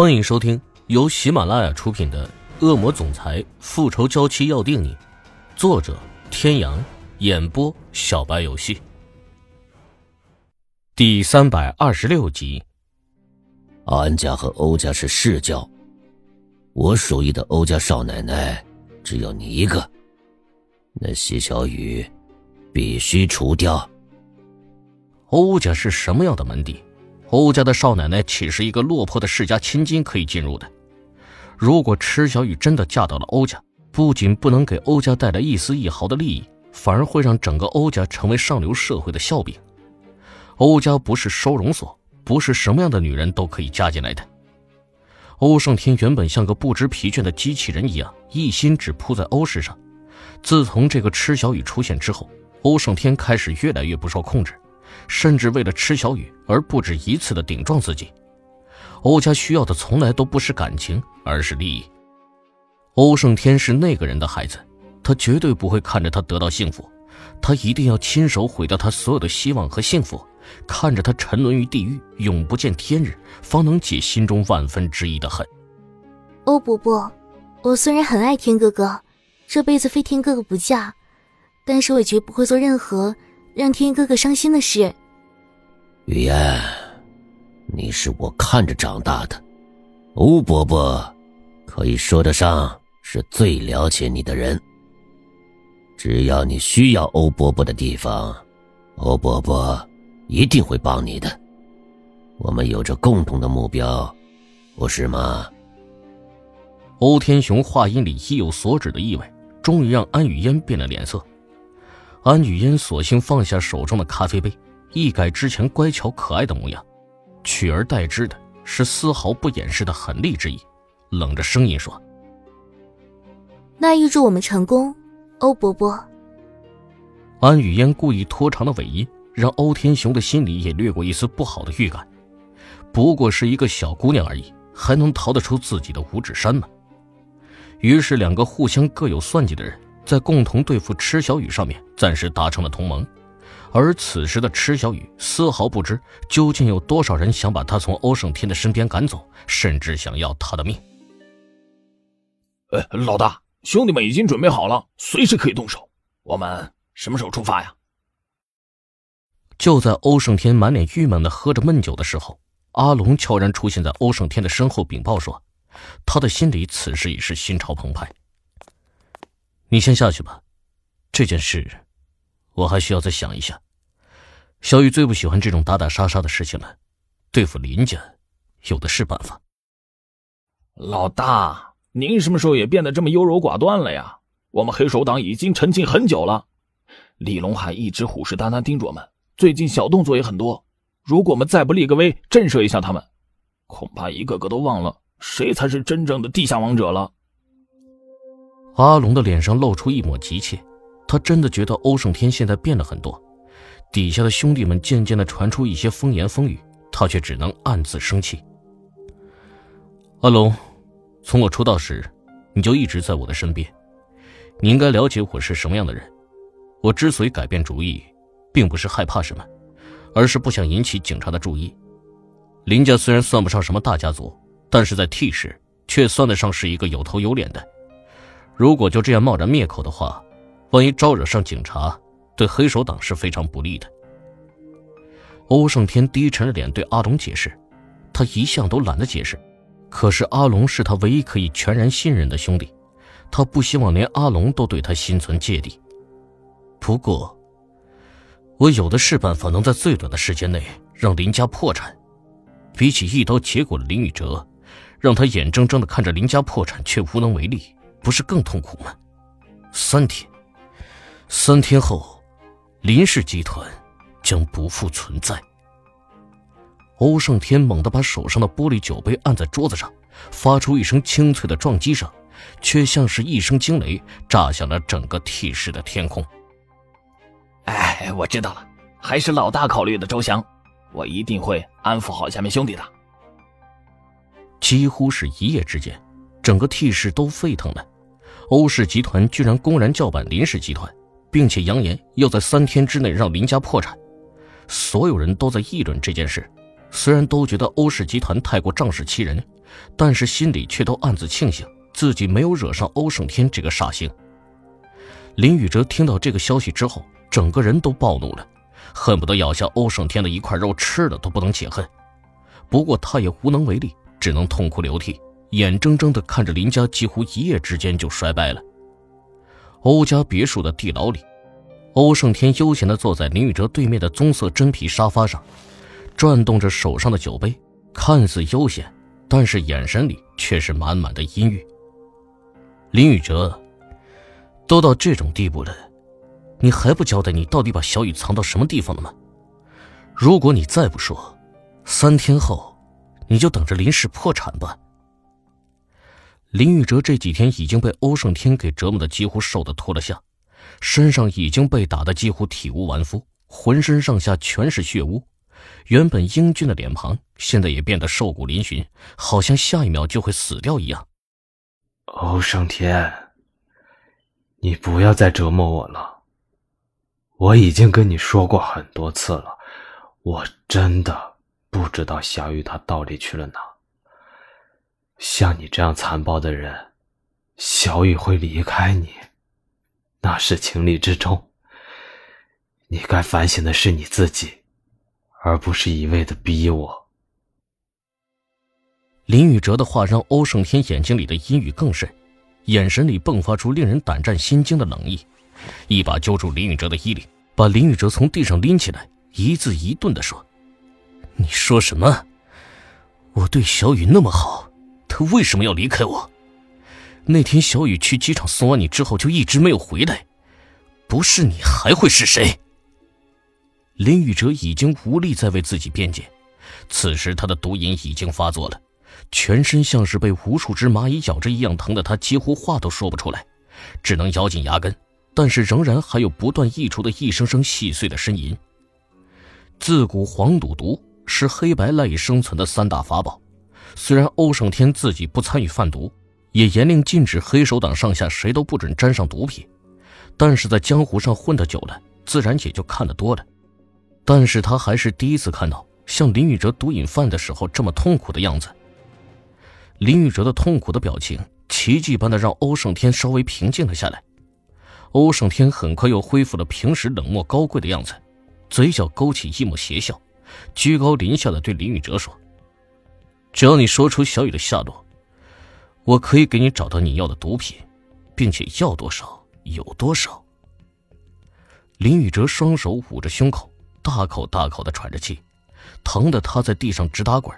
欢迎收听由喜马拉雅出品的《恶魔总裁复仇娇妻要定你》，作者：天阳，演播：小白游戏。第三百二十六集。安家和欧家是世交，我属意的欧家少奶奶只有你一个，那谢小雨必须除掉。欧家是什么样的门第？欧家的少奶奶岂是一个落魄的世家千金可以进入的？如果池小雨真的嫁到了欧家，不仅不能给欧家带来一丝一毫的利益，反而会让整个欧家成为上流社会的笑柄。欧家不是收容所，不是什么样的女人都可以嫁进来的。欧胜天原本像个不知疲倦的机器人一样，一心只扑在欧氏上。自从这个池小雨出现之后，欧胜天开始越来越不受控制。甚至为了吃小雨而不止一次的顶撞自己。欧家需要的从来都不是感情，而是利益。欧胜天是那个人的孩子，他绝对不会看着他得到幸福，他一定要亲手毁掉他所有的希望和幸福，看着他沉沦于地狱，永不见天日，方能解心中万分之一的恨。欧伯伯，我虽然很爱天哥哥，这辈子非天哥哥不嫁，但是我绝不会做任何。让天哥哥伤心的事。雨嫣，你是我看着长大的，欧伯伯可以说得上是最了解你的人。只要你需要欧伯伯的地方，欧伯伯一定会帮你的。我们有着共同的目标，不是吗？欧天雄话音里意有所指的意味，终于让安雨嫣变了脸色。安雨嫣索性放下手中的咖啡杯，一改之前乖巧可爱的模样，取而代之的是丝毫不掩饰的狠厉之意，冷着声音说：“那预祝我们成功，欧伯伯。”安雨嫣故意拖长了尾音，让欧天雄的心里也掠过一丝不好的预感。不过是一个小姑娘而已，还能逃得出自己的五指山吗？于是，两个互相各有算计的人。在共同对付池小雨上面暂时达成了同盟，而此时的池小雨丝毫不知究竟有多少人想把他从欧胜天的身边赶走，甚至想要他的命。呃，老大，兄弟们已经准备好了，随时可以动手。我们什么时候出发呀？就在欧胜天满脸郁闷的喝着闷酒的时候，阿龙悄然出现在欧胜天的身后禀报说，他的心里此时已是心潮澎湃。你先下去吧，这件事我还需要再想一下。小雨最不喜欢这种打打杀杀的事情了，对付林家有的是办法。老大，您什么时候也变得这么优柔寡断了呀？我们黑手党已经沉静很久了，李龙海一直虎视眈眈盯着我们，最近小动作也很多。如果我们再不立个威，震慑一下他们，恐怕一个个都忘了谁才是真正的地下王者了。阿龙的脸上露出一抹急切，他真的觉得欧胜天现在变了很多。底下的兄弟们渐渐的传出一些风言风语，他却只能暗自生气。阿龙，从我出道时，你就一直在我的身边，你应该了解我是什么样的人。我之所以改变主意，并不是害怕什么，而是不想引起警察的注意。林家虽然算不上什么大家族，但是在 T 市却算得上是一个有头有脸的。如果就这样贸然灭口的话，万一招惹上警察，对黑手党是非常不利的。欧胜天低沉着脸对阿龙解释，他一向都懒得解释，可是阿龙是他唯一可以全然信任的兄弟，他不希望连阿龙都对他心存芥蒂。不过，我有的是办法，能在最短的时间内让林家破产，比起一刀结果的林宇哲，让他眼睁睁的看着林家破产却无能为力。不是更痛苦吗？三天，三天后，林氏集团将不复存在。欧胜天猛地把手上的玻璃酒杯按在桌子上，发出一声清脆的撞击声，却像是一声惊雷，炸响了整个 T 市的天空。哎，我知道了，还是老大考虑的周详，我一定会安抚好下面兄弟的。几乎是一夜之间。整个 T 市都沸腾了，欧氏集团居然公然叫板林氏集团，并且扬言要在三天之内让林家破产。所有人都在议论这件事，虽然都觉得欧氏集团太过仗势欺人，但是心里却都暗自庆幸自己没有惹上欧胜天这个煞星。林宇哲听到这个消息之后，整个人都暴怒了，恨不得咬下欧胜天的一块肉吃了都不能解恨。不过他也无能为力，只能痛哭流涕，眼睁睁地看着林家几乎一夜之间就衰败了。欧家别墅的地牢里，欧胜天悠闲地坐在林宇哲对面的棕色真皮沙发上。转动着手上的酒杯，看似悠闲，但是眼神里却是满满的阴郁。林宇哲，都到这种地步了，你还不交代你到底把小雨藏到什么地方了吗？如果你再不说，三天后你就等着林氏破产吧。林宇哲这几天已经被欧胜天给折磨的几乎瘦的脱了相，身上已经被打得几乎体无完肤，浑身上下全是血污。原本英俊的脸庞，现在也变得瘦骨嶙峋，好像下一秒就会死掉一样。欧胜天，你不要再折磨我了。我已经跟你说过很多次了，我真的不知道小雨她到底去了哪。像你这样残暴的人，小雨会离开你，那是情理之中。你该反省的是你自己。而不是一味的逼我。林宇哲的话让欧胜天眼睛里的阴郁更甚，眼神里迸发出令人胆战心惊的冷意，一把揪住林宇哲的衣领，把林宇哲从地上拎起来，一字一顿的说：“你说什么？我对小雨那么好，为什么要离开我？那天小雨去机场送完你之后就一直没有回来，不是你还会是谁？”林宇哲已经无力再为自己辩解，此时他的毒瘾已经发作了，全身像是被无数只蚂蚁咬着一样疼的他几乎话都说不出来，只能咬紧牙根，但是仍然还有不断溢出的一声声细碎的呻吟。自古黄赌毒是黑白赖以生存的三大法宝，虽然欧胜天自己不参与贩毒，也严令禁止黑手党上下谁都不准沾上毒品，但是在江湖上混得久了，自然也就看得多了。但是他还是第一次看到像林宇哲毒瘾犯的时候这么痛苦的样子。林宇哲的痛苦的表情，奇迹般的让欧胜天稍微平静了下来。欧胜天很快又恢复了平时冷漠高贵的样子，嘴角勾起一抹邪笑，居高临下的对林宇哲说：“只要你说出小雨的下落，我可以给你找到你要的毒品，并且要多少有多少。”林宇哲双手捂着胸口。大口大口的喘着气，疼得他在地上直打滚。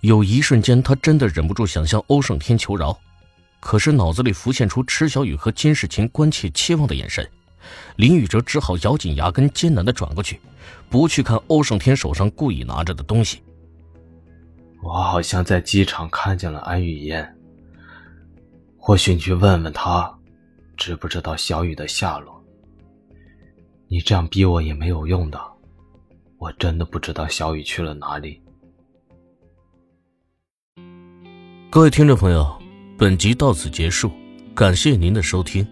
有一瞬间，他真的忍不住想向欧胜天求饶，可是脑子里浮现出池小雨和金世琴关切期望的眼神，林宇哲只好咬紧牙根，艰难的转过去，不去看欧胜天手上故意拿着的东西。我好像在机场看见了安雨嫣，或许你去问问他，知不知道小雨的下落？你这样逼我也没有用的。我真的不知道小雨去了哪里。各位听众朋友，本集到此结束，感谢您的收听。